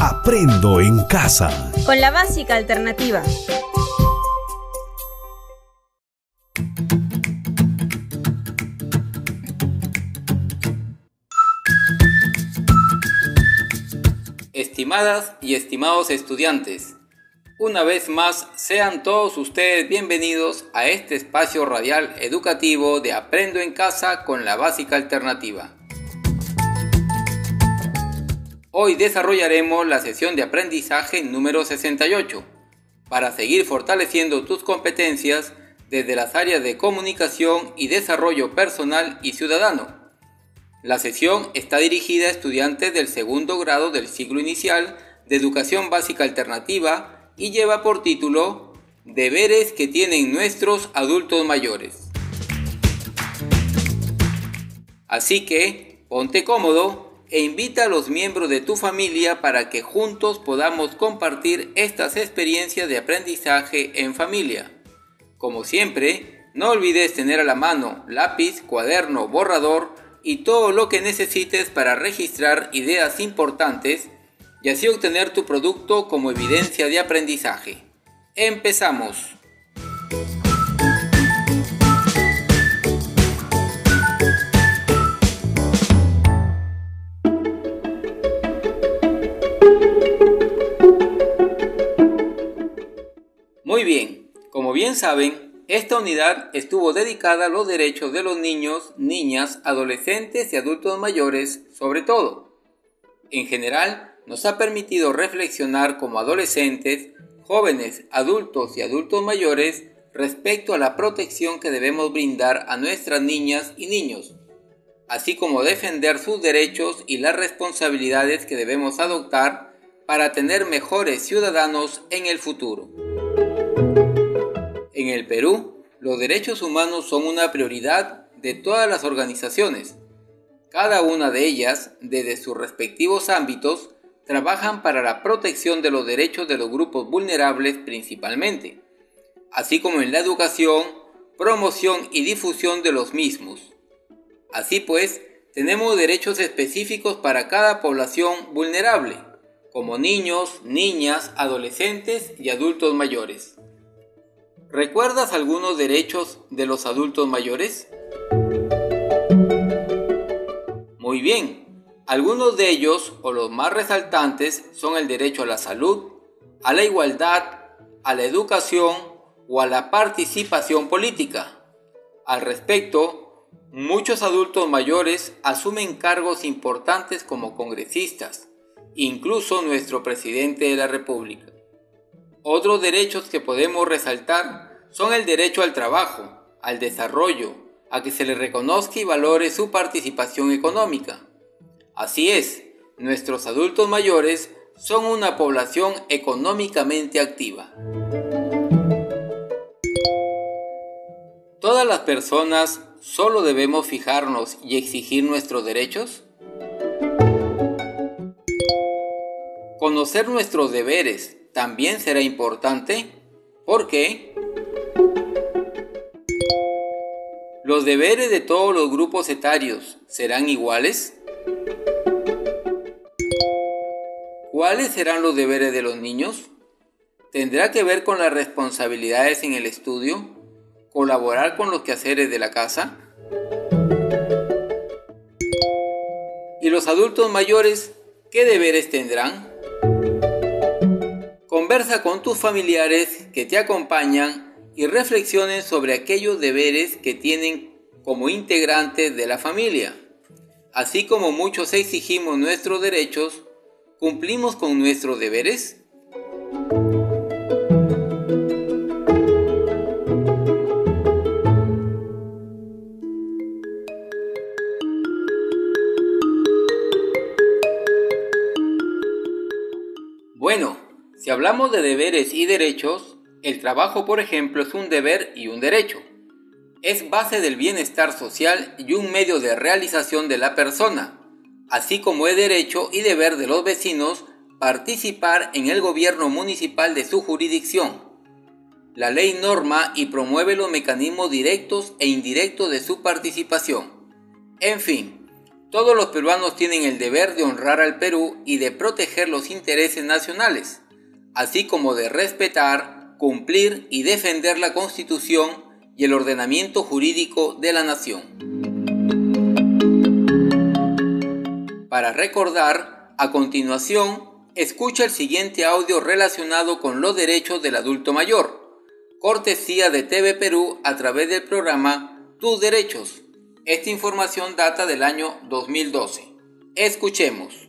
Aprendo en casa. Con la básica alternativa. Estimadas y estimados estudiantes, una vez más sean todos ustedes bienvenidos a este espacio radial educativo de Aprendo en Casa con la básica alternativa. Hoy desarrollaremos la sesión de aprendizaje número 68 para seguir fortaleciendo tus competencias desde las áreas de comunicación y desarrollo personal y ciudadano. La sesión está dirigida a estudiantes del segundo grado del ciclo inicial de educación básica alternativa y lleva por título Deberes que tienen nuestros adultos mayores. Así que ponte cómodo e invita a los miembros de tu familia para que juntos podamos compartir estas experiencias de aprendizaje en familia. Como siempre, no olvides tener a la mano lápiz, cuaderno, borrador y todo lo que necesites para registrar ideas importantes y así obtener tu producto como evidencia de aprendizaje. Empezamos. Muy bien, como bien saben, esta unidad estuvo dedicada a los derechos de los niños, niñas, adolescentes y adultos mayores, sobre todo. En general, nos ha permitido reflexionar como adolescentes, jóvenes, adultos y adultos mayores respecto a la protección que debemos brindar a nuestras niñas y niños, así como defender sus derechos y las responsabilidades que debemos adoptar para tener mejores ciudadanos en el futuro. En el Perú, los derechos humanos son una prioridad de todas las organizaciones. Cada una de ellas, desde sus respectivos ámbitos, trabajan para la protección de los derechos de los grupos vulnerables principalmente, así como en la educación, promoción y difusión de los mismos. Así pues, tenemos derechos específicos para cada población vulnerable, como niños, niñas, adolescentes y adultos mayores. ¿Recuerdas algunos derechos de los adultos mayores? Muy bien, algunos de ellos o los más resaltantes son el derecho a la salud, a la igualdad, a la educación o a la participación política. Al respecto, muchos adultos mayores asumen cargos importantes como congresistas, incluso nuestro presidente de la República. Otros derechos que podemos resaltar son el derecho al trabajo, al desarrollo, a que se le reconozca y valore su participación económica. Así es, nuestros adultos mayores son una población económicamente activa. ¿Todas las personas solo debemos fijarnos y exigir nuestros derechos? Conocer nuestros deberes también será importante porque los deberes de todos los grupos etarios serán iguales. ¿Cuáles serán los deberes de los niños? ¿Tendrá que ver con las responsabilidades en el estudio? ¿Colaborar con los quehaceres de la casa? ¿Y los adultos mayores qué deberes tendrán? Conversa con tus familiares que te acompañan y reflexionen sobre aquellos deberes que tienen como integrantes de la familia. Así como muchos exigimos nuestros derechos, ¿cumplimos con nuestros deberes? Hablamos de deberes y derechos, el trabajo, por ejemplo, es un deber y un derecho. Es base del bienestar social y un medio de realización de la persona, así como es derecho y deber de los vecinos participar en el gobierno municipal de su jurisdicción. La ley norma y promueve los mecanismos directos e indirectos de su participación. En fin, Todos los peruanos tienen el deber de honrar al Perú y de proteger los intereses nacionales, así como de respetar, cumplir y defender la Constitución y el ordenamiento jurídico de la nación. Para recordar, a continuación, escucha el siguiente audio relacionado con los derechos del adulto mayor, cortesía de TV Perú a través del programa Tus Derechos. Esta información data del año 2012. Escuchemos.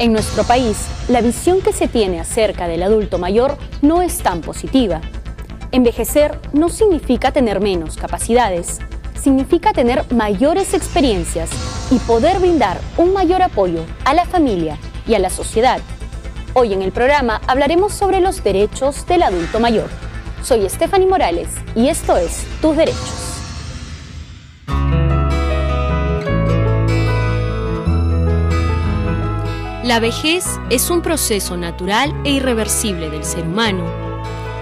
En nuestro país, la visión que se tiene acerca del adulto mayor no es tan positiva. Envejecer no significa tener menos capacidades, significa tener mayores experiencias y poder brindar un mayor apoyo a la familia y a la sociedad. Hoy en el programa hablaremos sobre los derechos del adulto mayor. Soy Stephanie Morales y esto es Tus Derechos. La vejez es un proceso natural e irreversible del ser humano.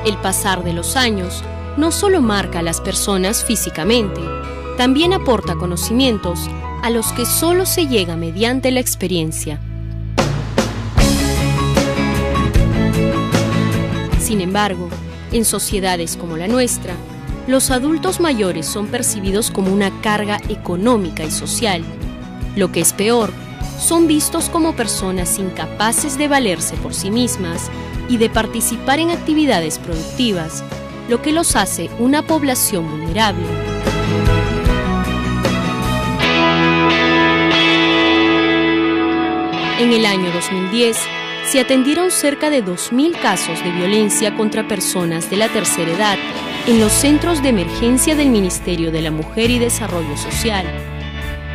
El pasar de los años no solo marca a las personas físicamente, también aporta conocimientos a los que solo se llega mediante la experiencia. Sin embargo, en sociedades como la nuestra, los adultos mayores son percibidos como una carga económica y social. Lo que es peor, son vistos como personas incapaces de valerse por sí mismas y de participar en actividades productivas, lo que los hace una población vulnerable. En el año 2010, se atendieron cerca de 2.000 casos de violencia contra personas de la tercera edad en los centros de emergencia del Ministerio de la Mujer y Desarrollo Social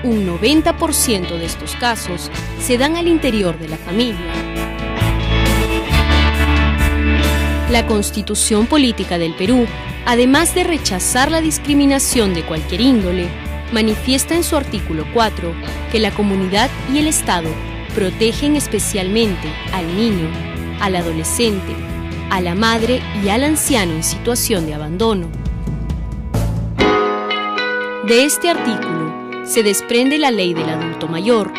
un 90% de estos casos se dan al interior de la familia. La Constitución Política del Perú, además de rechazar la discriminación de cualquier índole, manifiesta en su artículo 4 que la comunidad y el Estado protegen especialmente al niño, al adolescente, a la madre y al anciano en situación de abandono. De este artículo se desprende la ley del adulto mayor,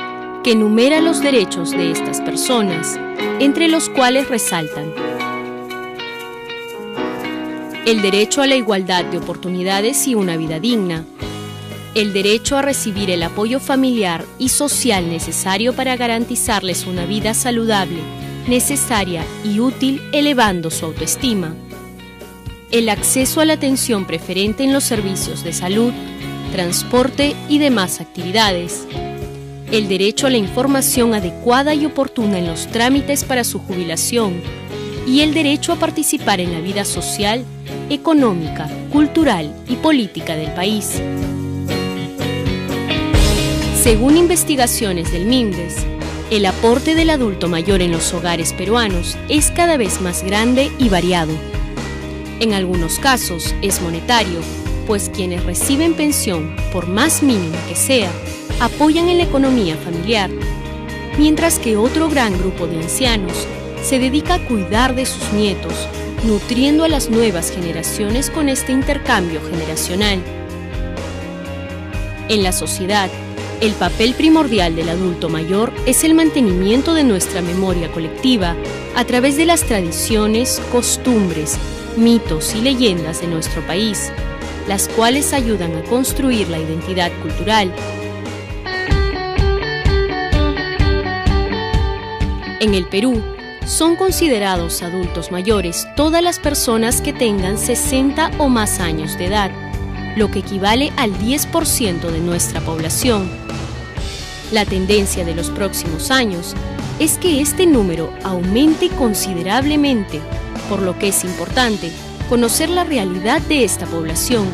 que enumera los derechos de estas personas, entre los cuales resaltan el derecho a la igualdad de oportunidades y una vida digna, el derecho a recibir el apoyo familiar y social necesario para garantizarles una vida saludable, necesaria y útil elevando su autoestima, el acceso a la atención preferente en los servicios de salud, transporte y demás actividades. El derecho a la información adecuada y oportuna en los trámites para su jubilación y el derecho a participar en la vida social, económica, cultural y política del país. Según investigaciones del MINDES, el aporte del adulto mayor en los hogares peruanos es cada vez más grande y variado. En algunos casos es monetario, pues quienes reciben pensión, por más mínima que sea, apoyan en la economía familiar, mientras que otro gran grupo de ancianos se dedica a cuidar de sus nietos, nutriendo a las nuevas generaciones con este intercambio generacional. En la sociedad, el papel primordial del adulto mayor es el mantenimiento de nuestra memoria colectiva a través de las tradiciones, costumbres, mitos y leyendas de nuestro país, las cuales ayudan a construir la identidad cultural. En el Perú, son considerados adultos mayores todas las personas que tengan 60 o más años de edad, lo que equivale al 10% de nuestra población. La tendencia de los próximos años es que este número aumente considerablemente, por lo que es importante conocer la realidad de esta población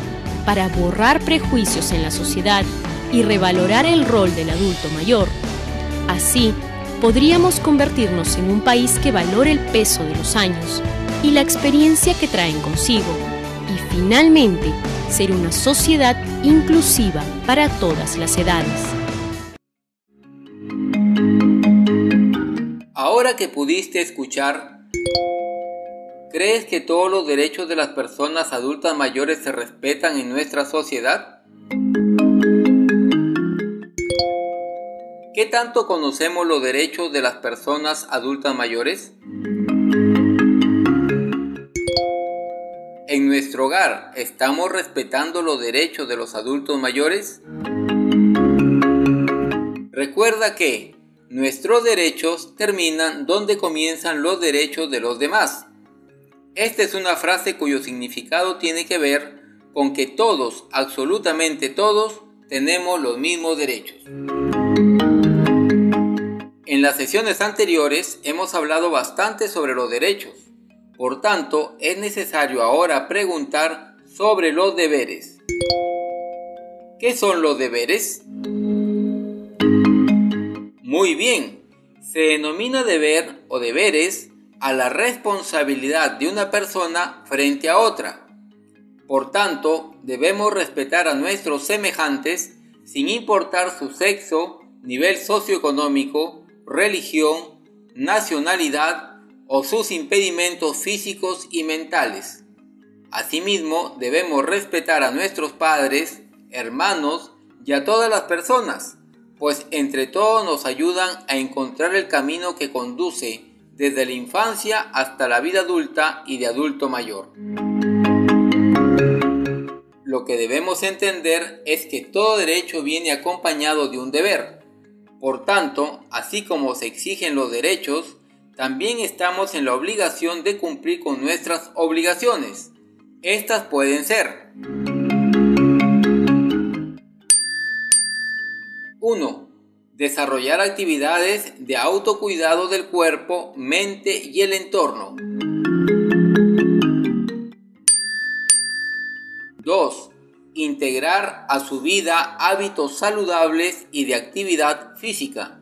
para borrar prejuicios en la sociedad y revalorar el rol del adulto mayor. Así, podríamos convertirnos en un país que valore el peso de los años y la experiencia que traen consigo, y finalmente ser una sociedad inclusiva para todas las edades. Ahora que pudiste escuchar ¿crees que todos los derechos de las personas adultas mayores se respetan en nuestra sociedad? ¿Qué tanto conocemos los derechos de las personas adultas mayores? ¿En nuestro hogar estamos respetando los derechos de los adultos mayores? Recuerda que nuestros derechos terminan donde comienzan los derechos de los demás. Esta es una frase cuyo significado tiene que ver con que todos, absolutamente todos, tenemos los mismos derechos. En las sesiones anteriores hemos hablado bastante sobre los derechos. Por tanto, es necesario ahora preguntar sobre los deberes. ¿Qué son los deberes? Muy bien, se denomina deber o deberes a la responsabilidad de una persona frente a otra. Por tanto, debemos respetar a nuestros semejantes sin importar su sexo, nivel socioeconómico, religión, nacionalidad o sus impedimentos físicos y mentales. Asimismo, debemos respetar a nuestros padres, hermanos y a todas las personas, pues entre todos nos ayudan a encontrar el camino que conduce desde la infancia hasta la vida adulta y de adulto mayor. Lo que debemos entender es que todo derecho viene acompañado de un deber. Por tanto, así como se exigen los derechos, también estamos en la obligación de cumplir con nuestras obligaciones. Estas pueden ser 1. Desarrollar actividades de autocuidado del cuerpo, mente y el entorno. 2. Integrar a su vida hábitos saludables y de actividad física.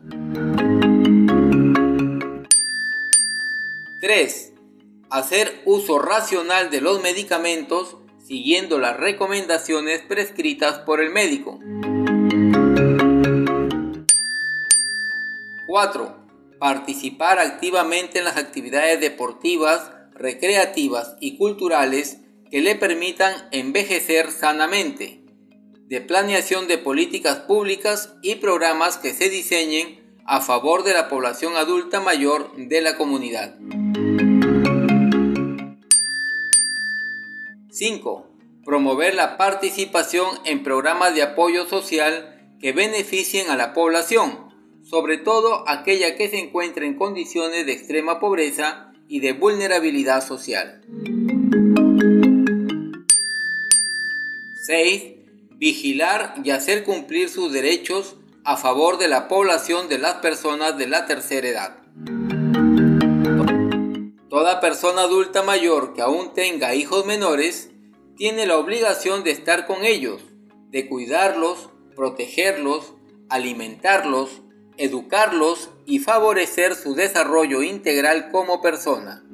3. Hacer uso racional de los medicamentos siguiendo las recomendaciones prescritas por el médico. 4. Participar activamente en las actividades deportivas, recreativas y culturales que le permitan envejecer sanamente. De planeación de políticas públicas y programas que se diseñen a favor de la población adulta mayor de la comunidad. 5. Promover la participación en programas de apoyo social que beneficien a la población, sobre todo aquella que se encuentra en condiciones de extrema pobreza y de vulnerabilidad social. 6. Vigilar y hacer cumplir sus derechos a favor de la población de las personas de la tercera edad. Toda persona adulta mayor que aún tenga hijos menores tiene la obligación de estar con ellos, de cuidarlos, protegerlos, alimentarlos, educarlos y favorecer su desarrollo integral como persona.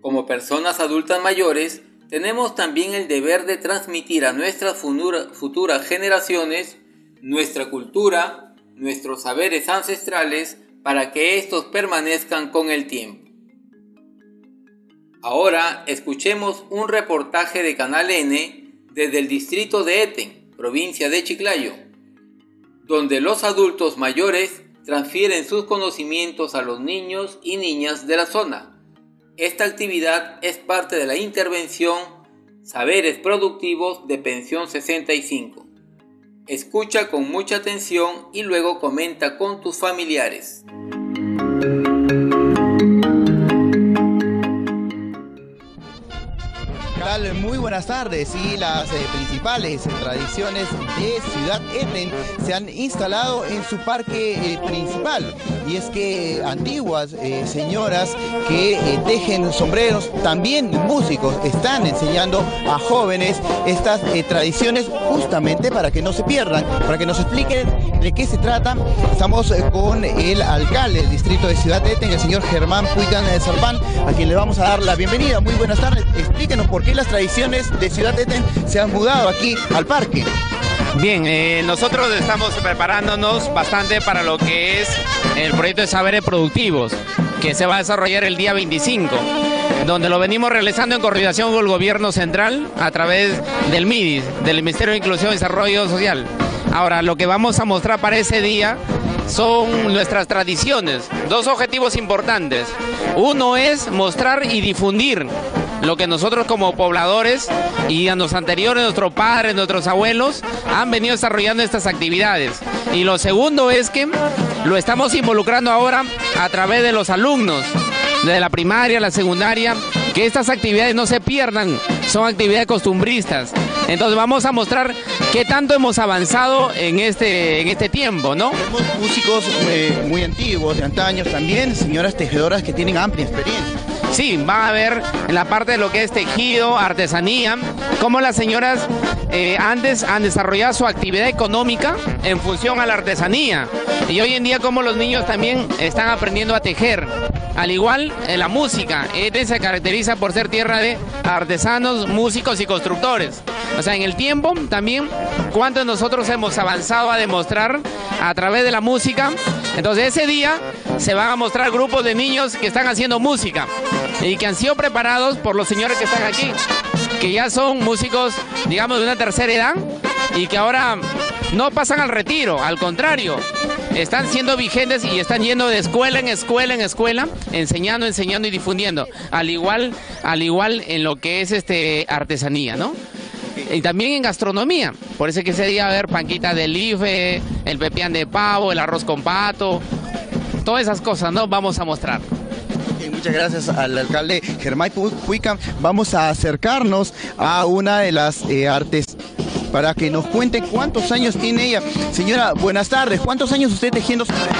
Como personas adultas mayores, tenemos también el deber de transmitir a nuestras futuras generaciones nuestra cultura, nuestros saberes ancestrales, para que estos permanezcan con el tiempo. Ahora escuchemos un reportaje de Canal N desde el distrito de Eten, provincia de Chiclayo, donde los adultos mayores transfieren sus conocimientos a los niños y niñas de la zona. Esta actividad es parte de la intervención Saberes Productivos de Pensión 65. Escucha con mucha atención y luego comenta con tus familiares. Buenas tardes y las eh, principales tradiciones de Ciudad Eten se han instalado en su parque eh, principal y es que antiguas eh, señoras que tejen sombreros, también músicos, están enseñando a jóvenes estas tradiciones justamente para que no se pierdan, para que nos expliquen de qué se trata. Estamos con el alcalde del distrito de Ciudad Eten, el señor Germán Puigan Zarpán, a quien le vamos a dar la bienvenida. Muy buenas tardes. Explíquenos por qué las tradiciones de Ciudad Eten se han mudado aquí al parque. Bien, eh, nosotros estamos preparándonos bastante para lo que es el proyecto de saberes productivos, que se va a desarrollar el día 25, donde lo venimos realizando en coordinación con el gobierno central a través del MIDIS, del Ministerio de Inclusión y Desarrollo Social. Ahora, lo que vamos a mostrar para ese día son nuestras tradiciones. Dos objetivos importantes. Uno es mostrar y difundir lo que nosotros como pobladores y a los anteriores, nuestros padres, nuestros abuelos, han venido desarrollando estas actividades. Y lo segundo es que lo estamos involucrando ahora a través de los alumnos, de la primaria, la secundaria, que estas actividades no se pierdan, son actividades costumbristas. Entonces vamos a mostrar qué tanto hemos avanzado en este, en este tiempo, ¿no? Tenemos músicos eh, muy antiguos, de antaños también, señoras tejedoras que tienen amplia experiencia. Sí, van a ver en la parte de lo que es tejido, artesanía, cómo las señoras eh, antes han desarrollado su actividad económica en función a la artesanía. Y hoy en día como los niños también están aprendiendo a tejer. Al igual en la música, Eden se caracteriza por ser tierra de artesanos, músicos y constructores. O sea, en el tiempo también cuánto nosotros hemos avanzado a demostrar a través de la música. Entonces ese día se van a mostrar grupos de niños que están haciendo música y que han sido preparados por los señores que están aquí, que ya son músicos, digamos, de una tercera edad y que ahora no pasan al retiro, al contrario, están siendo vigentes y están yendo de escuela en escuela en escuela, enseñando, enseñando y difundiendo, al igual, al igual en lo que es este artesanía, ¿no? Y también en gastronomía. Por eso que ese día va a haber panquita de life, el pepián de pavo, el arroz con pato, todas esas cosas, ¿no? Vamos a mostrar. muchas gracias al alcalde Germán Puica. Vamos a acercarnos a una de las eh, artes para que nos cuente cuántos años tiene ella. Señora, buenas tardes. ¿Cuántos años usted tejiendo sombrero?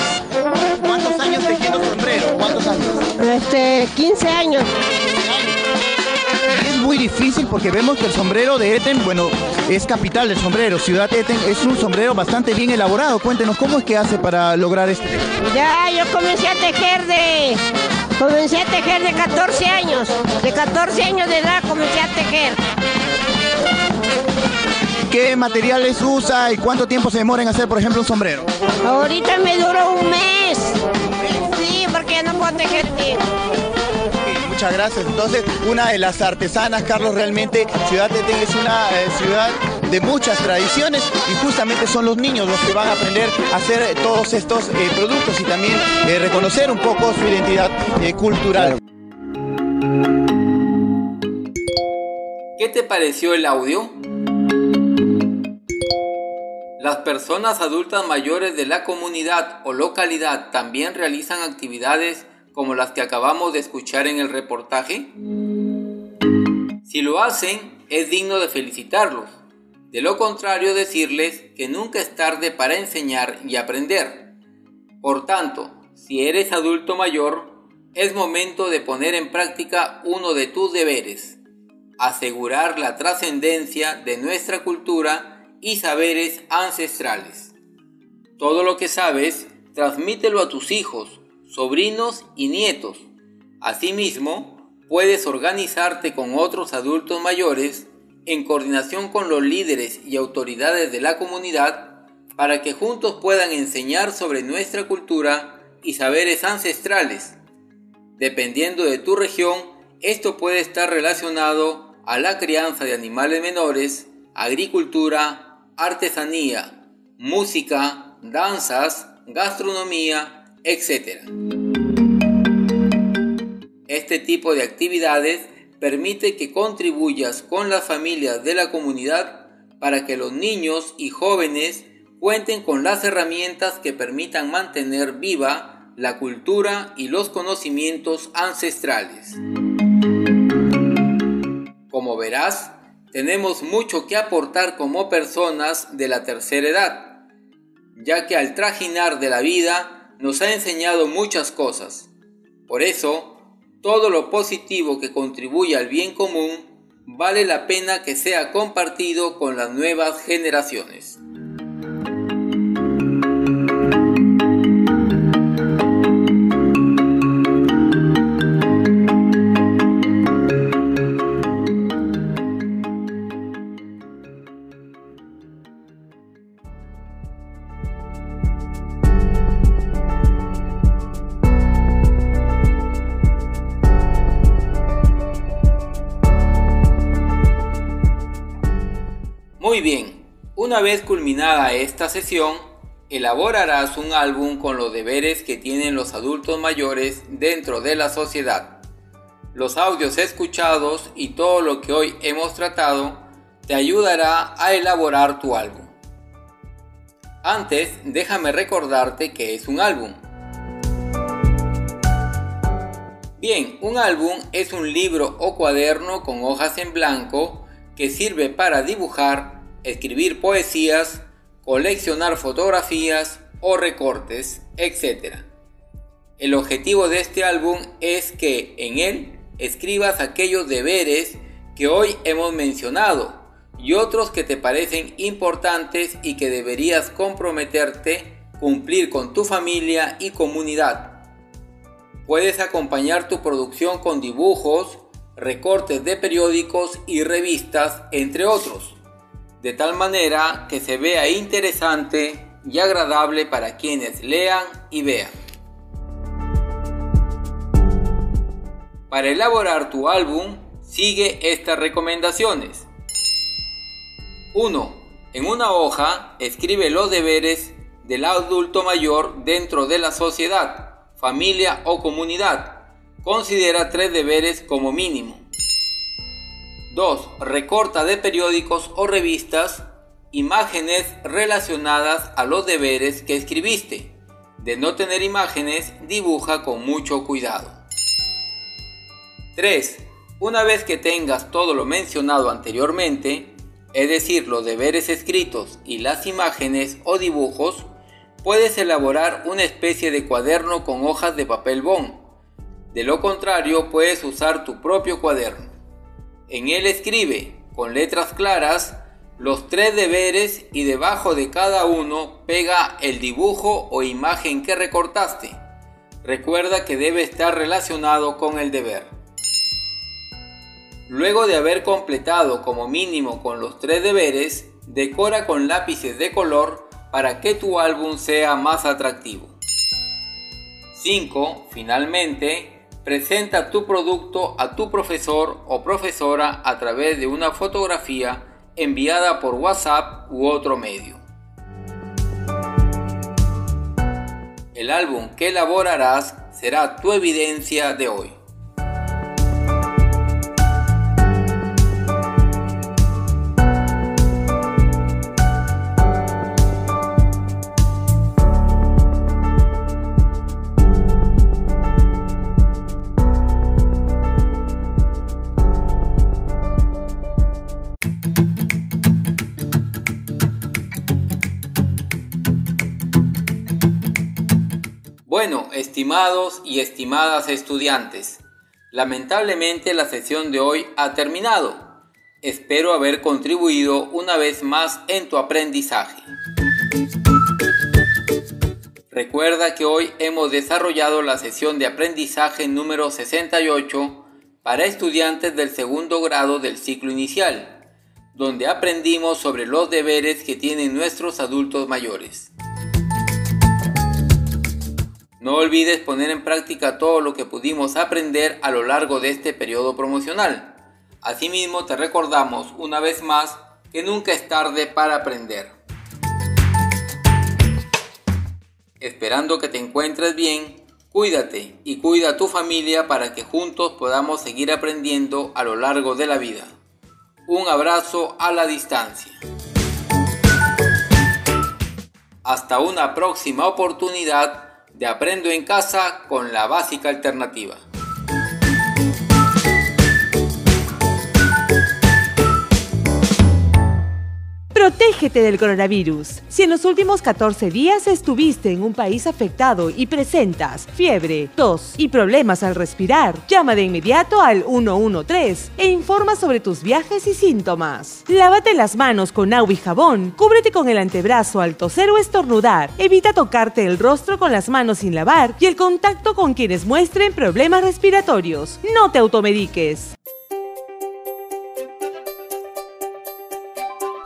¿Cuántos años tejiendo sombrero? ¿Cuántos años? Este, 15 años. Muy difícil porque vemos que el sombrero de Eten, bueno, es capital del sombrero. Ciudad Eten es un sombrero bastante bien elaborado. Cuéntenos, ¿cómo es que hace para lograr este? Ya, yo comencé a tejer de... Comencé a tejer de 14 años. De 14 años de edad comencé a tejer. ¿Qué materiales usa y cuánto tiempo se demora en hacer, por ejemplo, un sombrero? Ahorita me duró un mes. Sí, porque no puedo tejer tiempo. Muchas gracias. Entonces, una de las artesanas, Carlos, realmente Ciudad Tetén es una eh, ciudad de muchas tradiciones y justamente son los niños los que van a aprender a hacer todos estos eh, productos y también eh, reconocer un poco su identidad cultural. ¿Qué te pareció el audio? Las personas adultas mayores de la comunidad o localidad también realizan actividades como las que acabamos de escuchar en el reportaje? Si lo hacen, es digno de felicitarlos. De lo contrario, decirles que nunca es tarde para enseñar y aprender. Por tanto, si eres adulto mayor, es momento de poner en práctica uno de tus deberes, asegurar la trascendencia de nuestra cultura y saberes ancestrales. Todo lo que sabes, transmítelo a tus hijos, sobrinos y nietos. Asimismo, puedes organizarte con otros adultos mayores en coordinación con los líderes y autoridades de la comunidad para que juntos puedan enseñar sobre nuestra cultura y saberes ancestrales. Dependiendo de tu región, esto puede estar relacionado a la crianza de animales menores, agricultura, artesanía, música, danzas, gastronomía, etc. Este tipo de actividades permite que contribuyas con las familias de la comunidad para que los niños y jóvenes cuenten con las herramientas que permitan mantener viva la cultura y los conocimientos ancestrales. Como verás, tenemos mucho que aportar como personas de la tercera edad, ya que al trajinar de la vida nos ha enseñado muchas cosas. Por eso, todo lo positivo que contribuye al bien común vale la pena que sea compartido con las nuevas generaciones. Culminada esta sesión, elaborarás un álbum con los deberes que tienen los adultos mayores dentro de la sociedad. Los audios escuchados y todo lo que hoy hemos tratado te ayudará a elaborar tu álbum. Antes, déjame recordarte que es un álbum. Bien, un álbum es un libro o cuaderno con hojas en blanco que sirve para dibujar, escribir poesías, coleccionar fotografías o recortes, etc. El objetivo de este álbum es que en él escribas aquellos deberes que hoy hemos mencionado y otros que te parecen importantes y que deberías comprometerte cumplir con tu familia y comunidad. Puedes acompañar tu producción con dibujos, recortes de periódicos y revistas, entre otros de tal manera que se vea interesante y agradable para quienes lean y vean. Para elaborar tu álbum, sigue estas recomendaciones. 1. En una hoja, escribe los deberes del adulto mayor dentro de la sociedad, familia o comunidad. Considera tres deberes como mínimo. 2. Recorta de periódicos o revistas imágenes relacionadas a los deberes que escribiste. De no tener imágenes, dibuja con mucho cuidado. 3. Una vez que tengas todo lo mencionado anteriormente, es decir, los deberes escritos y las imágenes o dibujos, puedes elaborar una especie de cuaderno con hojas de papel bond. De lo contrario, puedes usar tu propio cuaderno. En él escribe, con letras claras, los tres deberes y debajo de cada uno pega el dibujo o imagen que recortaste. Recuerda que debe estar relacionado con el deber. Luego de haber completado como mínimo con los tres deberes, decora con lápices de color para que tu álbum sea más atractivo. 5. Finalmente, Presenta tu producto a tu profesor o profesora a través de una fotografía enviada por WhatsApp u otro medio. El álbum que elaborarás será tu evidencia de hoy. Estimados y estimadas estudiantes, lamentablemente la sesión de hoy ha terminado. Espero haber contribuido una vez más en tu aprendizaje. Recuerda que hoy hemos desarrollado la sesión de aprendizaje número 68 para estudiantes del segundo grado del ciclo inicial, donde aprendimos sobre los deberes que tienen nuestros adultos mayores. No olvides poner en práctica todo lo que pudimos aprender a lo largo de este periodo promocional. Asimismo, te recordamos una vez más que nunca es tarde para aprender. Esperando que te encuentres bien, cuídate y cuida a tu familia para que juntos podamos seguir aprendiendo a lo largo de la vida. Un abrazo a la distancia. Hasta una próxima oportunidad de Aprendo en Casa con la básica alternativa. Del coronavirus. Si en los últimos 14 días estuviste en un país afectado y presentas fiebre, tos y problemas al respirar, llama de inmediato al 113 e informa sobre tus viajes y síntomas. Lávate las manos con agua y jabón, cúbrete con el antebrazo al toser o estornudar, evita tocarte el rostro con las manos sin lavar y el contacto con quienes muestren problemas respiratorios. No te automediques.